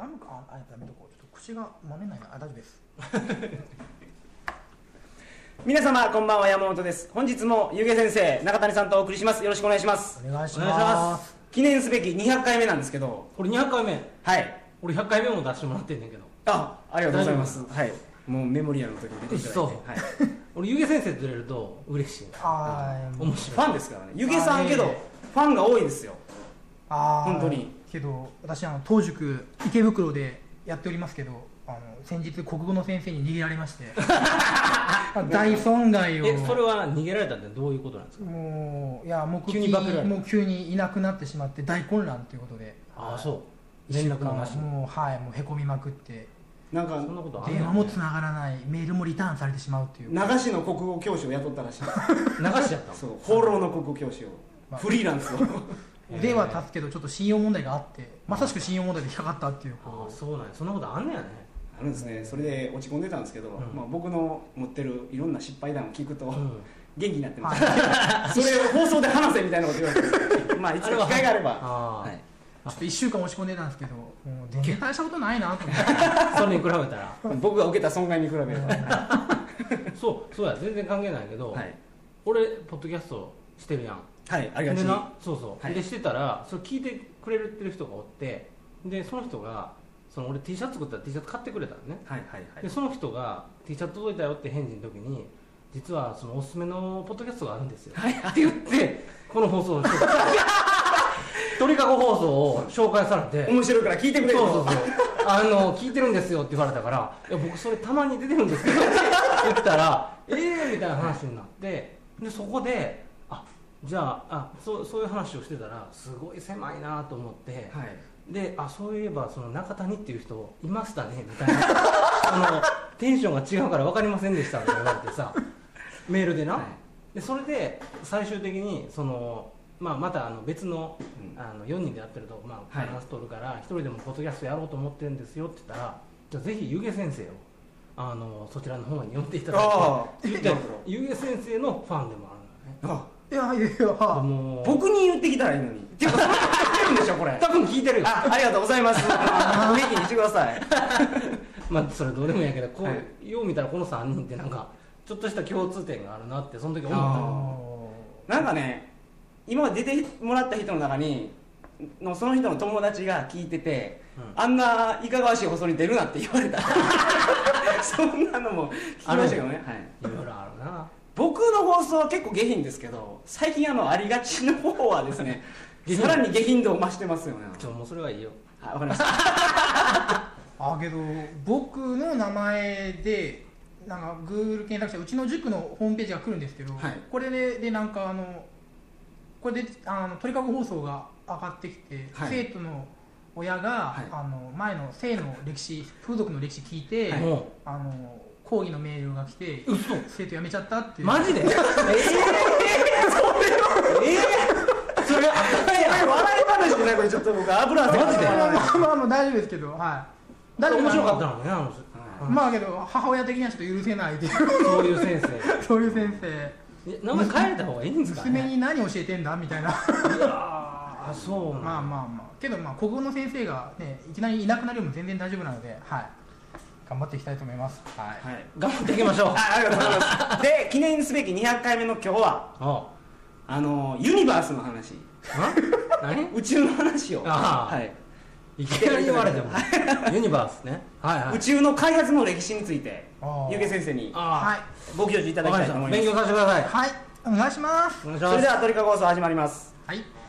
ガムかああやめとこうちょっと口がまめないな。あ大丈夫です。皆様こんばんは。山本です。本日もゆげ先生中谷さんとお送りします。よろしくお願いします。お願いしまます。記念すべき200回目なんですけど。これ200回目。はい。俺100回目も出してもらってんねんけど。あありがとうございます。はい。もうメモリアルの時に出ていただいて、そうはい、俺ゆげ先生と出れると嬉しい。あー。面白い。ファンですからね。ゆげさんけどファンが多いですよ。あー。本当にけど私あの当塾池袋でやっておりますけどあの先日国語の先生に逃げられまして 大損害を。えそれは逃げられたってどういうことなんですか？もういや目急にもう急にいなくなってしまって大混乱ということで。ああそう。連絡もなしもうはいもうへこみまくって。なんかそんなことある？電話もつながらない。メールもリターンされてしまうっていう。流しの国語教師を雇ったらしい。流しちゃったの？そう。放浪の国語教師を。まあ。フリーランスをでは立つけどちょっと信用問題があってまさしく信用問題で引っかかったっていう。あこあそうなんや。そんなことあんねやね。あるんですね。それで落ち込んでたんですけど、ん。まあ、僕の持ってるいろんな失敗談を聞くと、うん。元気になってます、それを放送で話せみたいなこと言われてる。んですけどまあいつか機会があれば。あはい、うちょっと1週間落ち込んでたんですけどもう全然大したことないなと思って。あ それに比べたら。僕が受けた損害に比べれば。そうそうや。全然関係ないけど、はい、俺ポッドキャストしてるやんはい、ありがち。にでなそうそう、はい。でしてたらそれ聞いてくれてる人がおってでその人がその俺 T シャツ作ったら T シャツ買ってくれたのね。はいはいはい。でその人が T シャツ届いたよって返事の時に実はそのおすすめのポッドキャストがあるんですよ、って言ってこの放送をしてた鳥かご放送を紹介されて。面白いから聞いてくれとそうそうそう。あの聞いてるんですよって言われたから「いや僕それたまに出てるんですけど」って言ったら「ええ」みたいな話になってでそこであじゃああそうそういう話をしてたらすごい狭いなと思って、はい。であそういえばその中谷っていう人いましたねみたいな。あのテンションが違うから分かりませんでしたって言われてさ メールでな、はい。でそれで最終的にその、まあ、またあの別のうん。あの4人でやってると、まあ、はい。バランス取るから一人でもポッドキャストやろうと思ってるんですよって言ったらじゃあぜひ湯気先生をあのそちらの方に呼んでいただあいてで湯気先生のファンでもあるのよね。あいやいやいでや。もう。僕に言ってきたらいいのに。っていうかその人知ってるんでしょこれ。多分聞いてるよ。あありがとうございます。あの元気にしてください。まあそれどうでもいいんやけどこう、はい。よう見たらこの3人ってなんかちょっとした共通点があるなってその時思った。なんかね今まで出てもらった人の中にのその人の友達が聞いてて、うん。あんないかがわしい放送に出るなって言われた。そんなのも聞きましたけどね、はい、いろいろあるな僕の放送は結構下品ですけど最近あのありがちの方はですね さらに下品度を増してますよね。ちょもうそれはいいよ。はいわかりました。あけど僕の名前でなんか Google 検索してうちの塾のホームページが来るんですけど、はい。これででなんかあのこれであの鳥かご放送が上がってきて、はい。生徒の親が、はい。あの前の性の歴史風俗の歴史聞いて、はい。もあの抗議のメールが来て嘘。生徒辞めちゃったっていう。うマジで？ええええそれあったんや笑い話でねこれちょっと僕油汗マジで？まあまあま大丈夫ですけどはい大丈夫面白かったあのねあのはいうんまあけど母親的にはちょっと許せないっていうそういう先生そういう先生え名前変えた方がいいんですかね娘に何教えてんだみたいないやーそうまあまあまあけどまあ国語の先生がねいきなりいなくなるよりも全然大丈夫なのではい頑張っていきたいと思います。はい。はい。頑張っていきましょう。あありがとうございます。で記念すべき200回目の今日はああ。のユニバースの話。あ？何？宇宙の話を。ああ。はい、いきなり言われても。ユニバースね。はいはい。宇宙の開発の歴史についてゆげ先生にあはい。ご教授いただきたいと思います。勉強させてください。はい。お願いします。お願いします。それでは鳥かご放送始まります。はい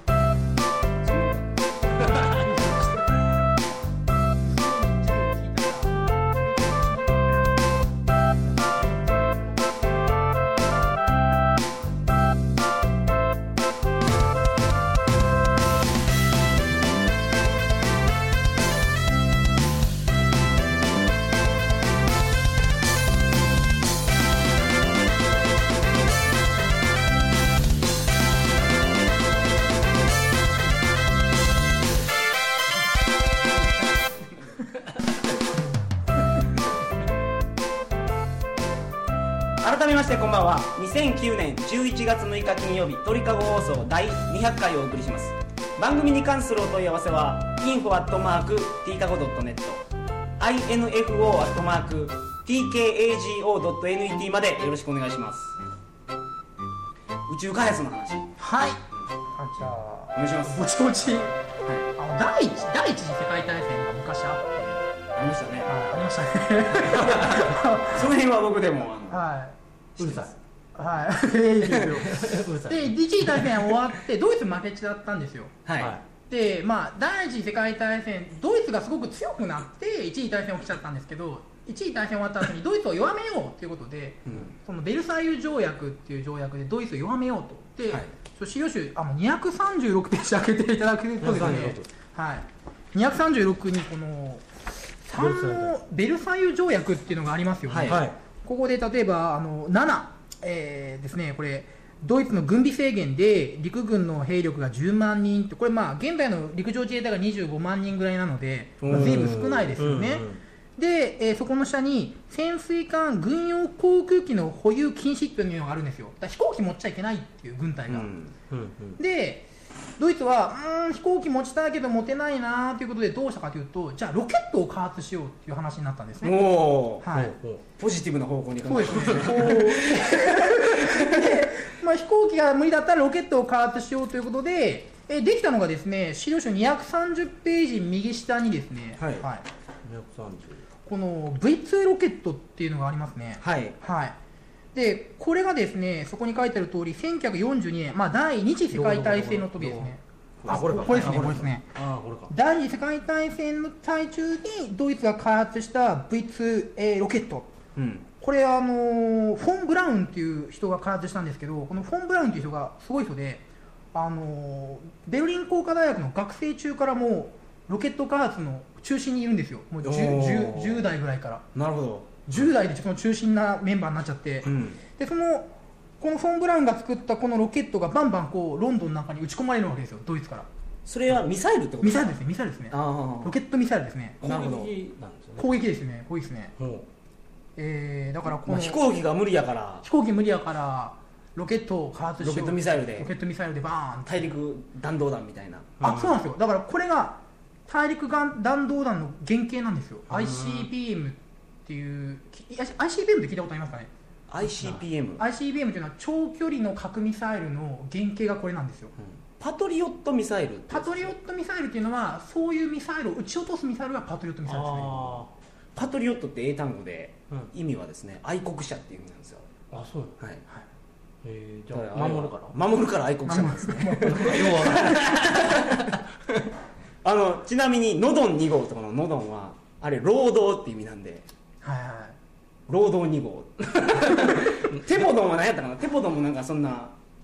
2009年11月6日金曜日鳥かご放送第200回をお送りします。番組に関するお問い合わせは info アットマーク tkago.net info アットマーク tkago.net までよろしくお願いします。宇宙開発の話。はい。あじゃお願いします。あぼちぼちはい。あの第一第一次世界大戦が昔あって。ありましたね。はいありましたね。その辺は僕でもあのはうるさいいはい。ですよ。うるさい。で一次大戦終わってドイツ負けちゃったんですよ。はい、はでまあ第一次世界大戦ドイツがすごく強くなって一次大戦起きちゃったんですけど一次大戦終わった後にドイツを弱めようということでうん。そのベルサイユ条約っていう条約でドイツを弱めようとで、はい。ちょ資料集あの236ページ開けていただくとですね。はい、236にこの3のベルサイユ条約っていうのがありますよね、はい。はいここで例えばあの7、えーですねこれドイツの軍備制限で陸軍の兵力が10万人ってこれまあ現在の陸上自衛隊が25万人ぐらいなので、まあ、随分少ないですよね、で、えーそこの下に潜水艦軍用航空機の保有禁止っていうのがあるんですよ。飛行機持っちゃいけないっていう軍隊が、うん。うんうん。でドイツはうーん飛行機持ちたいけど持てないなということでどうしたかというとじゃあロケットを開発しようっていう話になったんですね。おおはい、ポジティブな方向にそうです。ね。こうで、まあ、飛行機が無理だったらロケットを開発しようということで、えできたのがですね、資料書230ページ右下にですね、はい。う230この V2 ロケットっていうのがありますね。はい。はい。で、これがですね、そこに書いてある通り、1942年、まあ、第二次世界大戦の時ですね。あこれか。これですね、あこれですね。第二次世界大戦の最中にドイツが開発した V2、えーロケット。うん。これあのーフォン・ブラウンっていう人が開発したんですけどこのフォン・ブラウンっていう人がすごい人で、あのーベルリン工科大学の学生中からもうロケット開発の中心にいるんですよ。もう 10, おー。10, 10代ぐらいから。なるほど10代でその中心なメンバーになっちゃって、うん。でそのこのフォン・ブラウンが作ったこのロケットがバンバンこうロンドンの中に撃ち込まれるわけですよドイツから。それはミサイルってこと？ミサイルですねミサイルですね。あロケットミサイルですね。あなるほど。攻撃なんですよね。攻撃ですね攻撃ですね。ほえー、だからこのまあ飛行機が無理やから。飛行機無理やからロケットを開発しロケットミサイルロでケットミサイルでバーン大陸弾道弾みたいな。あそうなんですよ。だからこれが大陸間弾道弾の原型なんですよ。うん ICBM っていうき ICBM って聞いたことありますかね？ICBM っていうのは長距離の核ミサイルの原型がこれなんですよ。パトリオットミサイルパトリオットミサイルっていうのはそういうミサイルを撃ち落とすミサイルがパトリオットうミサイルですねあパトリオットって英単語で意味はですね愛国者っていう意味なんですよ。あそう。はい。えー、じだからゃあ守るから。守るから愛国者なんですね。あのちなみにノドン2号とかのノドンはあれ労働って意味なんではいはい。労働2号。テポドンは何やったかな？テポドンもなんかそんな。っ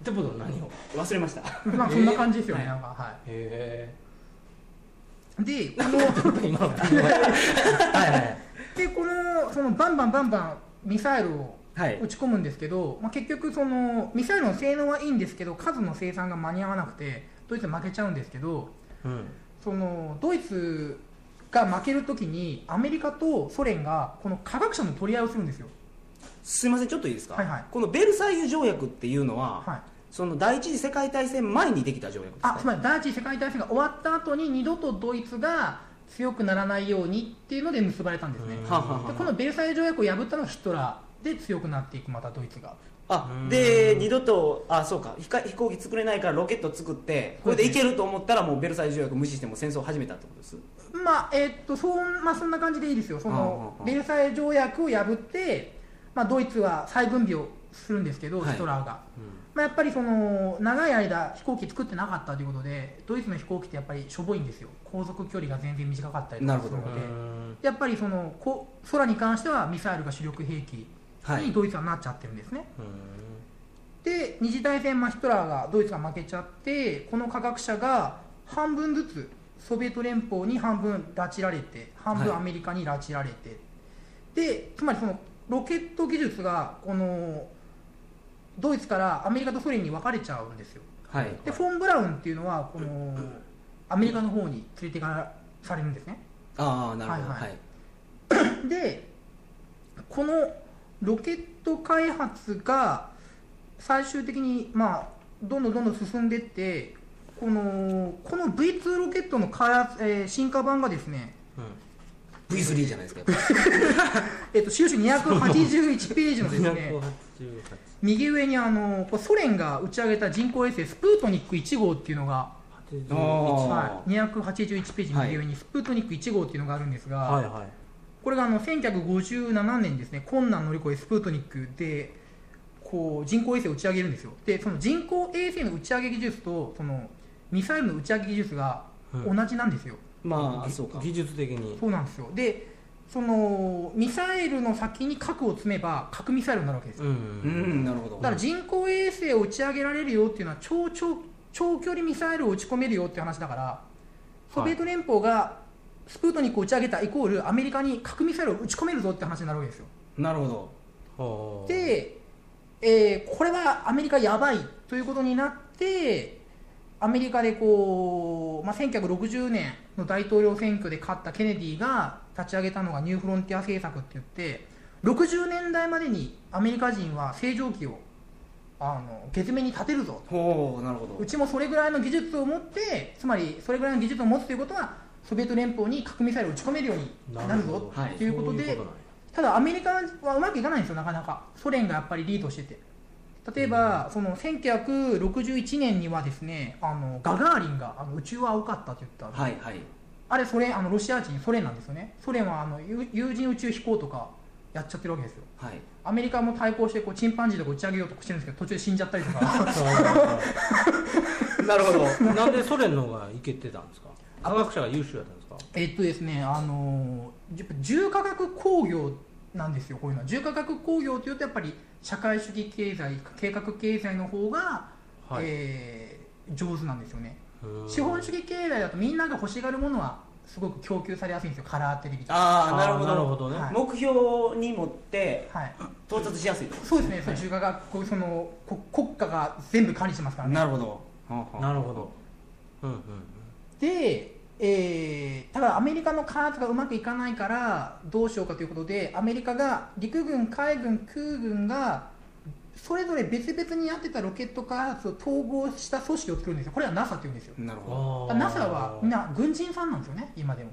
てことは何を？忘れました。まあそんな感じですよね、はいなんかはへいでこの え今のはいはいでこのそのバンバンバンバンミサイルをはい。打ち込むんですけど、まあ、結局そのミサイルの性能はいいんですけど数の生産が間に合わなくてドイツは負けちゃうんですけどうん。そのドイツが負けるときにアメリカとソ連がこの科学者の取り合いをするんですよ、すいませんちょっといいですか、はいはい。このベルサイユ条約っていうのは、はい、その第一次世界大戦前にできた条約ですか？あつまり第一次世界大戦が終わった後に二度とドイツが強くならないようにっていうので結ばれたんですね、でこのベルサイユ条約を破ったのがヒトラーで強くなっていくまたドイツがあうん。で二度とあそうか。飛行飛行機作れないからロケット作ってこれでいけると思ったらもうベルサイユ条約無視しても戦争を始めたってことです？まあえーっとそんまあそんな感じでいいですよ。そのうんうんうんベルサイユ条約を破って、まあ、ドイツは再分備をするんですけど、はい。ヒトラーが、まあ、やっぱりその長い間飛行機作ってなかったということでドイツの飛行機ってやっぱりしょぼいんですよ。航続距離が全然短かったりとかするので。うんやっぱりそのこ空に関してはミサイルが主力兵器ドイツはなっちゃってるんですね、うん。で二次大戦、まあ、ヒトラーがドイツが負けちゃってこの科学者が半分ずつソビエト連邦に半分拉致られて半分はい。アメリカに拉致られて、でつまりそのロケット技術がこのドイツからアメリカとソ連に分かれちゃうんですよ。はい。でフォン・ブラウンっていうのはこのアメリカの方に連れてかされるんですね。ああなるほど。はいははいい。でこのロケット開発が最終的にまあどんどんどんどん進んでいってこのこの V2 ロケットの開発、えー進化版がですね、V3 じゃないですか。えっと資料集281ページのですね288右上にあのソ連が打ち上げた人工衛星スプートニック1号っていうのが、81はい、281ページ右上にスプートニック1号っていうのがあるんですが、はいはいこれがあの1957年ですね困難乗り越えスプートニックでこう人工衛星を打ち上げるんですよ。でその人工衛星の打ち上げ技術とそのミサイルの打ち上げ技術が同じなんですよ、まあそうか。技術的に。そうなんですよ。でそのミサイルの先に核を積めば核ミサイルになるわけですよ、うんうんなるほど。だから人工衛星を打ち上げられるよっていうのは超超長距離ミサイルを撃ち込めるよっていう話だからソビエト連邦がスプートニックを打ち上げたイコールアメリカに核ミサイルを撃ち込めるぞって話になるわけですよ。なるほど。で、えーこれはアメリカやばいということになってアメリカでこう、まあ、1960年の大統領選挙で勝ったケネディが立ち上げたのがニューフロンティア政策って言って60年代までにアメリカ人は正常期をあの月面に立てるぞほうなるほど。うちもそれぐらいの技術を持ってつまりそれぐらいの技術を持つということはソビエト連邦に核ミサイルを撃ち込めるようになるぞ。はい。ということで、そういうこただアメリカはうまくいかないんですよなかなか。ソ連がやっぱりリードしてて。例えば、その1961年にはですねあのガガーリンがあの宇宙は青かったって言った、はいはい。あれソ連あのロシア人ソ連なんですよね。ソ連はあの有有人宇宙飛行とかやっちゃってるわけですよ。はい。アメリカも対抗してこうチンパンジーとか打ち上げようとかしてるんですけど途中で死んじゃったりとか。なるほど。なんでソ連の方がいけてたんですか？科学者が優秀だったんですか？えっとですねあのやっぱ重化学工業なんですよこういうのは。重化学工業というとやっぱり社会主義経済計画経済の方が、はい。えー上手なんですよね。うん資本主義経済だとみんなが欲しがるものはすごく供給されやすいんですよカラーテレビとか。ああなるほど。なるほどね。はい。目標に持ってはい。到達しやすいと。そうですね、そうい。う重化学こうそのこ国家が全部管理してますからね。なるほど。なるほど。うんうん。で、えー、ただアメリカの開発がうまくいかないからどうしようかということでアメリカが陸軍海軍空軍がそれぞれ別々にやってたロケット開発を統合した組織を作るんですよ。これは NASA っていうんですよ。なるほど。NASA はみんな軍人さんなんですよね今でも。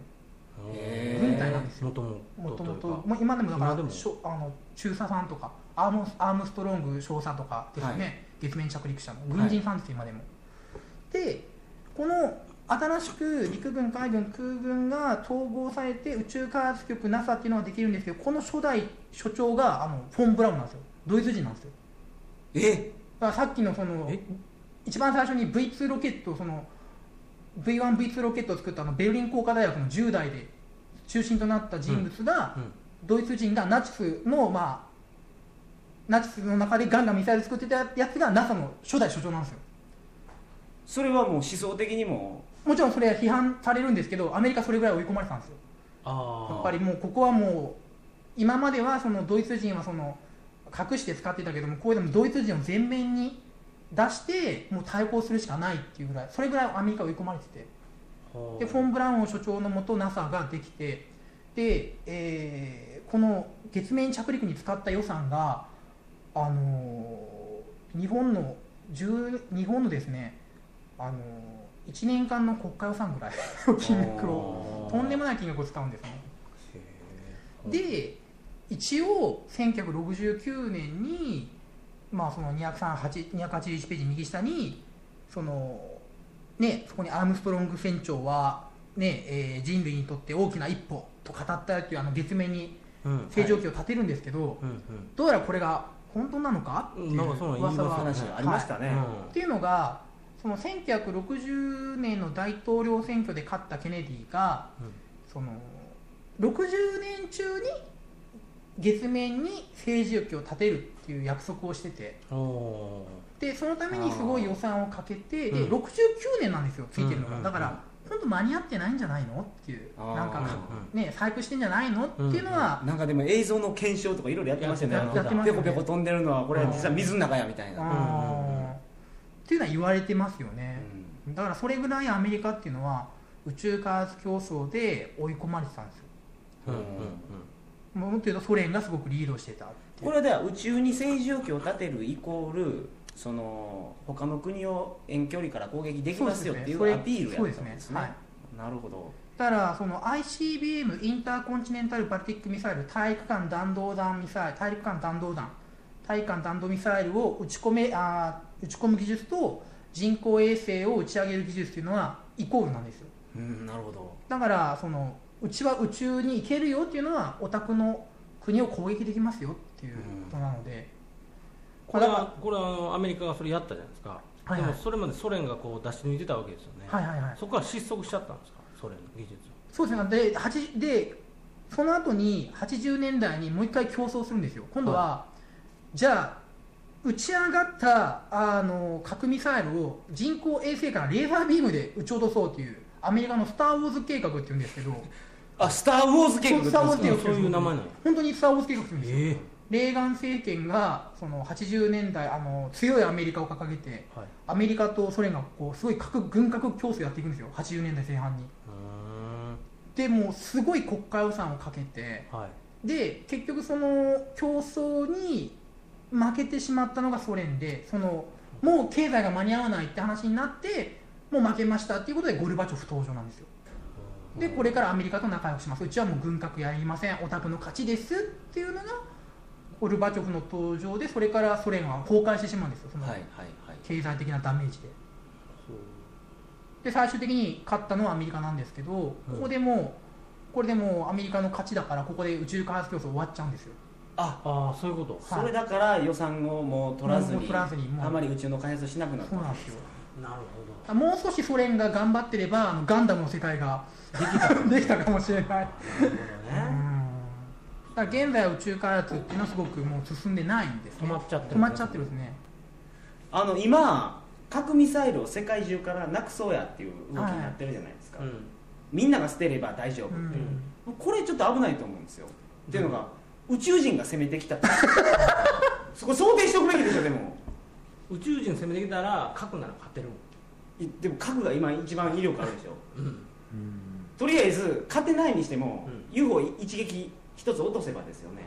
軍隊なんですよ。もとももとも今でもだから今でも。しょあの中佐さんとかアームアームストロング少佐とかですよね、はい月面着陸者の。軍人さんですよ、今でも。でこの新しく陸軍海軍空軍が統合されて宇宙開発局 NASA っていうのができるんですけどこの初代所長があのフォン・ブラウンなんですよ。ドイツ人なんですよ。え？だからさっきのそのえ？一番最初に V2 ロケットその V1V2 ロケットを作ったあのベルリン工科大学の10代で中心となった人物が、うんドイツ人がナチスのまあナチスの中でガンガンミサイル作ってたやつが NASA の初代所長なんですよ。それはもう思想的にももちろんそれは批判されるんですけどアメリカそれぐらい追い込まれてたんですよ。あー。やっぱりもうここはもう今まではそのドイツ人はその隠して使ってたけどもこういうのもドイツ人を前面に出してもう対抗するしかないっていうぐらいそれぐらいアメリカは追い込まれてて。でフォン・ブラウン所長のもと NASA ができてで、えーこの月面着陸に使った予算が、あのー日本の10日本のですね、あのー1年間の国家予算ぐらいの金額をとんでもない金額を使うんですね。で一応1969年に、まあ、その238 281ページ右下にその、ね、そこにアームストロング船長は、ねえー人類にとって大きな一歩と語ったっていうあの月面にうん。正常期を立てるんですけど、うんどうやらこれが本当なのかっていう噂がありましたね、っていうのがその1960年の大統領選挙で勝ったケネディが、うん。その60年中に月面に政治機を立てるっていう約束をしてて。でそのためにすごい予算をかけてでうん。69年なんですよついてるのが、うんだから本当間に合ってないんじゃないのっていうなんかね細工してんじゃないのっていうのは、なんかでも映像の検証とかいろいろやってましたよね。やってまね。ペコペコ飛んでるのはこれは実は水の中やみたいな、っていうのは言われてますよね、だからそれぐらいアメリカっていうのは宇宙開発競争で追い込まれてたんですよ。ーうんうん。もっと言うとソ連がすごくリードしてたこれはでは宇宙に正常期を立てるイコールその他の国を遠距離から攻撃できますよっていうアピールやったんですね。ね。はい。なるほど。だからその ICBM インターコンチネンタルバルティックミサイル大陸間弾道弾ミサイル大陸間弾道弾大陸間弾道ミサイルを打ち込めあー打ち込む技術と人工衛星を打ち上げる技術っていうのはイコールなんですよ。うんなるほど。だからそのうちは宇宙に行けるよっていうのはお宅の国を攻撃できますよっていうことなので、これはこれはアメリカがそれやったじゃないですか、はいはい。でもそれまでソ連がこう出し抜いてたわけですよね、はいはいはい。そこから失速しちゃったんですかソ連の技術。そうですね。で8でその後に80年代にもう一回競争するんですよ。今度は、じゃあ打ち上がったあの核ミサイルを人工衛星からレーザービームで撃ち落とそうというアメリカのスター・ウォーズ計画っていうんですけど。あスター・ウォーズ計画ってスターウォーズ計画そういう名前なんや本当にスター・ウォーズ計画っていうんですよ、え。レーガン政権がその80年代あの強いアメリカを掲げてはい。アメリカとソ連がこうすごい核軍拡競争やっていくんですよ。80年代前半に。うでもうすごい国家予算をかけてはい。で結局その競争に負けてしまったのがソ連でそのもう経済が間に合わないって話になってもう負けましたっていうことでゴルバチョフ登場なんですよ。でこれからアメリカと仲良くします。うちはもう軍拡やりません。オタクの勝ちですっていうのがゴルバチョフの登場でそれからソ連は崩壊してしまうんですよ。その経済的なダメージで。で最終的に勝ったのはアメリカなんですけどここでもうこれでもうアメリカの勝ちだからここで宇宙開発競争終わっちゃうんですよあああそういうこと。それだから予算をもう取らずにあまり宇宙の開発をしなくなった。んですよ。なるほもう少しソ連が頑張ってればあのガンダムの世界ができたできたかもしれない。どなるほどうん。ねだから現在は宇宙開発っていうのはすごくもう進んでないんです、ね、止まっちゃってる。止まっちゃってるんですね。あの今核ミサイルを世界中からなくそうやっていう動きになってるじゃないですか、うんみんなが捨てれば大丈夫っていう、これちょっと危ないと思うんですよ、っていうのが宇宙人が攻めてきた。っ てそこ想定しておくべきでしょでも。宇宙人攻めてきたら核なら勝てるもん。いでも核が今一番威力あるでしょ。うん。とりあえず勝てないにしても、う UFO 一撃一つ落とせばですよね、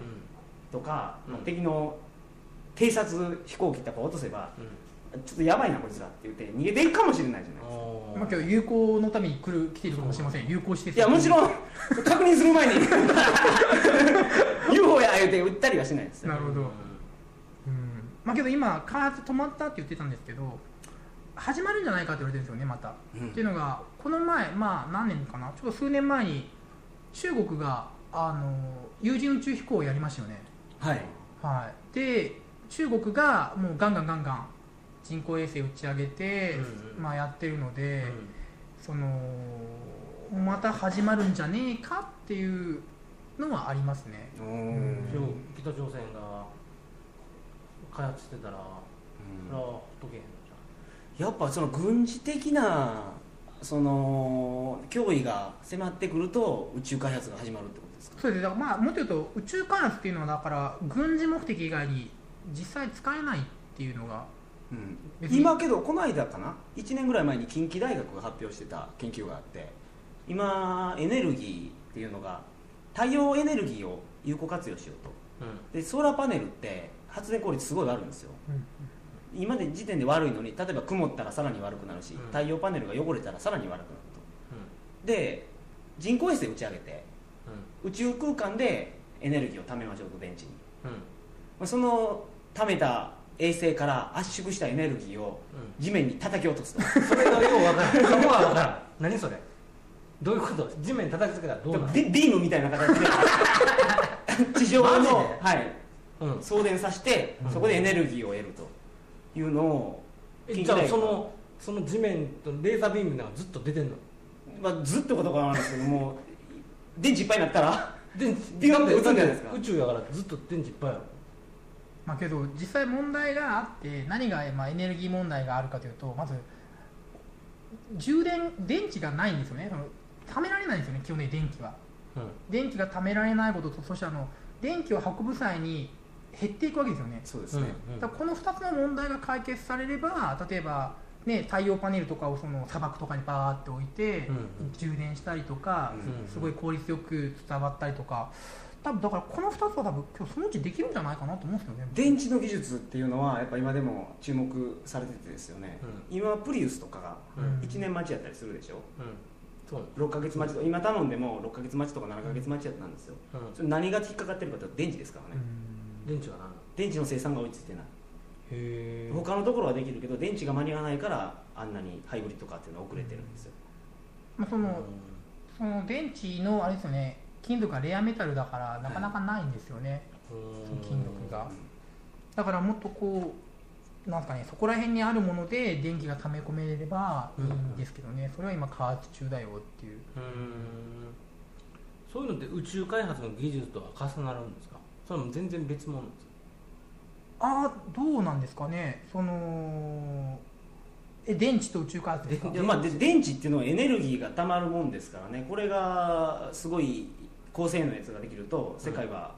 とか、うん敵の偵察飛行機とか落とせばうんちょっとやばいなこいつらって言って逃げていくかもしれないじゃないですか。まあ、今日友好のために来る来ているかもしれません友好していやもちろん 確認する前に。UFO や言うて撃ったりはしないですよ。なるほど、うん。まあけど今開発止まったって言ってたんですけど始まるんじゃないかって言われてるんですよねまた、うん。っていうのがこの前まあ何年かな？ちょっと数年前に中国があの有人宇宙飛行をやりましたよね。はい。はい。で中国がもうガンガンガンガン人工衛星打ち上げて、うんうん。まあ、やってるので、うん。そのまた始まるんじゃねえかっていうのはありますね。ううん。北朝鮮が開発してたらそれはほっとけへんのじやっぱその軍事的なその脅威が迫ってくると宇宙開発が始まるってことですか？そうです。だからまあもっと言うと宇宙開発っていうのはだから軍事目的以外に実際使えないっていうのがうん。今けどこの間かな？1年ぐらい前に近畿大学が発表してた研究があって今エネルギーっていうのが太陽エネルギーを有効活用しようと。ゃん。でソーラーパネルって発電効率すごい悪いんですよ。今で時点で悪いのに例えば曇ったらさらに悪くなるし、うん。太陽パネルが汚れたらさらに悪くなると。で人工衛星打ち上げて宇宙空間でエネルギーを貯めましょうと電池に、うんうん。まあ、その貯めた衛星から圧縮したエネルギーを地面に叩き落とすと。それがようわからん。そこはわからん何それ？どういうこと？地面に叩きつけたらどうなる？ビビームみたいな形で。地上の、はい、うん。送電させてうん。そこでエネルギーを得ると。いうのをえじゃあそのその地面とレーザービームがずっと出てんの？まあ、ずっとことかなんですけども 電池いっぱいになったら？電ビューンって打つんじゃないだですか。宇宙やからずっと電池いっぱいあるまあけど実際問題があって何がまあエネルギー問題があるかというとまず充電電池がないんですよね。その貯められないんですよね基本的に電気は。うん。電気が貯められないこととそしてあの電気を運ぶ際に減っていくわけですよね。そうですね、うん。だからこの2つの問題が解決されれば例えば、ね、太陽パネルとかをその砂漠とかにバーって置いて、うん。うん。充電したりとか、うん。すごい効率よく伝わったりとか多分だからこの2つは多分今日そのうちできるんじゃないかなと思うんですよね。電池の技術っていうのはやっぱ今でも注目されててですよね、今プリウスとかがうん。1年待ちやったりするでしょ？うん。そう6ヶ月待ちと今頼んでも6ヶ月待ちとか7ヶ月待ちやったんですよ。うん。それ何が引っかかってるかというと電池ですからね、電池が何電池の生産が追いついてない。へ他のところはできるけど電池が間に合わないからあんなにハイブリッドカーっていうのは遅れてるんですよ、まあ、そのその電池のあれですよね金属がレアメタルだからなかなかないんですよね、その金属が。だからもっとこうなんかねそこら辺にあるもので電気が溜め込めればいいんですけどね、それは今開発中だよっていう。うん。そういうのって宇宙開発の技術とは重なるんですか？それも全然別物ですあどうなんですかね。そのえ電池と宇宙開発ですか？でまあ、で電池っていうのはエネルギーがたまるもんですからね。これがすごい高性能なやつができると世界は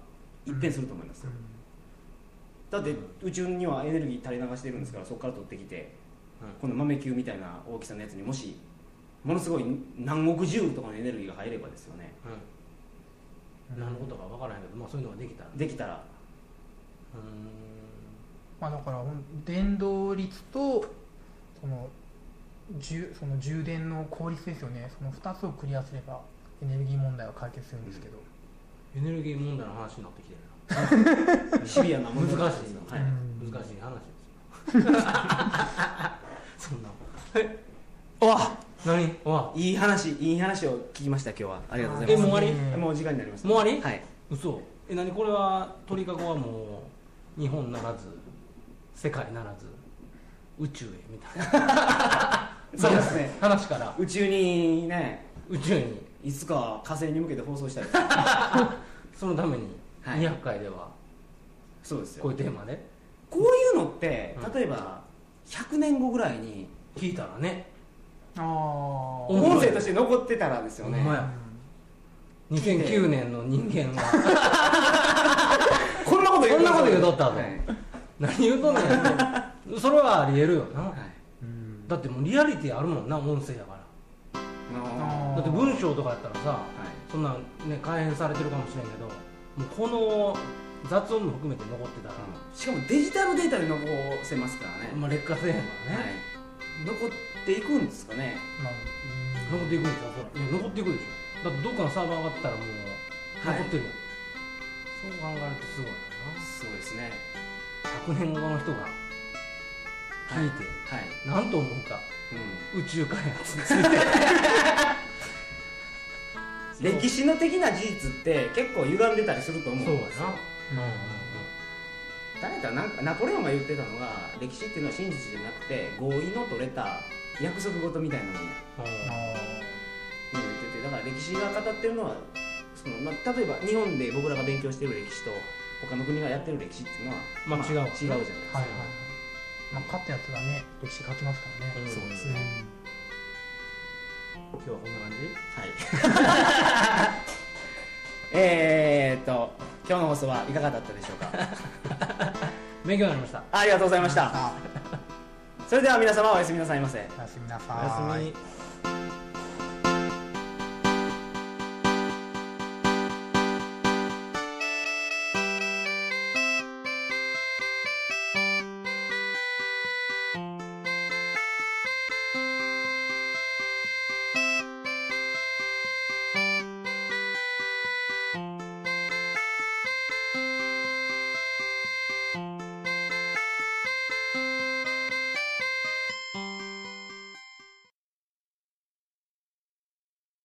一変すると思いますよ、だって宇宙にはエネルギー垂れ流してるんですからそこから取ってきてこの豆球みたいな大きさのやつにもしものすごい何億ジュールとかのエネルギーが入ればですよね。うん、何のことか分からへんけど、まあ、そういうのができたら。できたら。うまあだから電動率とその充その充電の効率ですよね。その2つをクリアすればエネルギー問題は解決するんですけど、エネルギー問題の話になってきてる シビアな難しいですよはい。難しい話ですよ。そんなおわ。何？わ。いい話いい話を聞きました今日は。ありがとうございます。えもう終わり？ねもう時間になりましたもう終わり？はい。嘘。え何？これは鳥かごはもう日本ならず世界ならず宇宙へみたいな。そうですね。話から。宇宙にね。宇宙にいつか火星に向けて放送したいです。そのためにはい。200回ではそうですよ。こういうテーマで？こういうのってうん。例えば100年後ぐらいに聞いたらね。ああお音声として残ってたらですよね。ほんまや。2009年の人間は こんなことこんなこと言うとったぞはい。何言うとんねん。それはありえるよな。はい。うん。だってもうリアリティあるもんな音声やからだって文章とかやったらさーはい。そんなんね改変されてるかもしれんけどもうこの雑音も含めて残ってたら、しかもデジタルデータで残せますからね、まあ、劣化せえへんからね、はい、残っていくんですかね。まあ残っていくんでしょそらいや残っていくでしょ。だってどっかのサーバー上がったらもうはい。残ってるやん、そう考えるとすごいすごいですね。な100年後の人が聞いて、はい、何と思うかう宇宙開発について。ん、歴史の的な事実って結構歪んでたりすると思うんそうやですよな誰かなんかナポレオンが言ってたのが歴史っていうのは真実じゃなくて合意の取れた約束事みたいなもん言っててだから歴史が語ってるのはその、まあ、例えば日本で僕らが勉強してる歴史と他の国がやってる歴史っていうのは、まあ違う違うじゃないですか、はいはいまあ勝ったやつがね歴史書きますからね、うん。そうですね。うん。今日はこんな感じ？はい。えーっと今日の放送はいかがだったでしょうか？勉強になりました。ありがとうございました。あそれでは皆様おやすみなさいませ。おやすみなさおやいすみ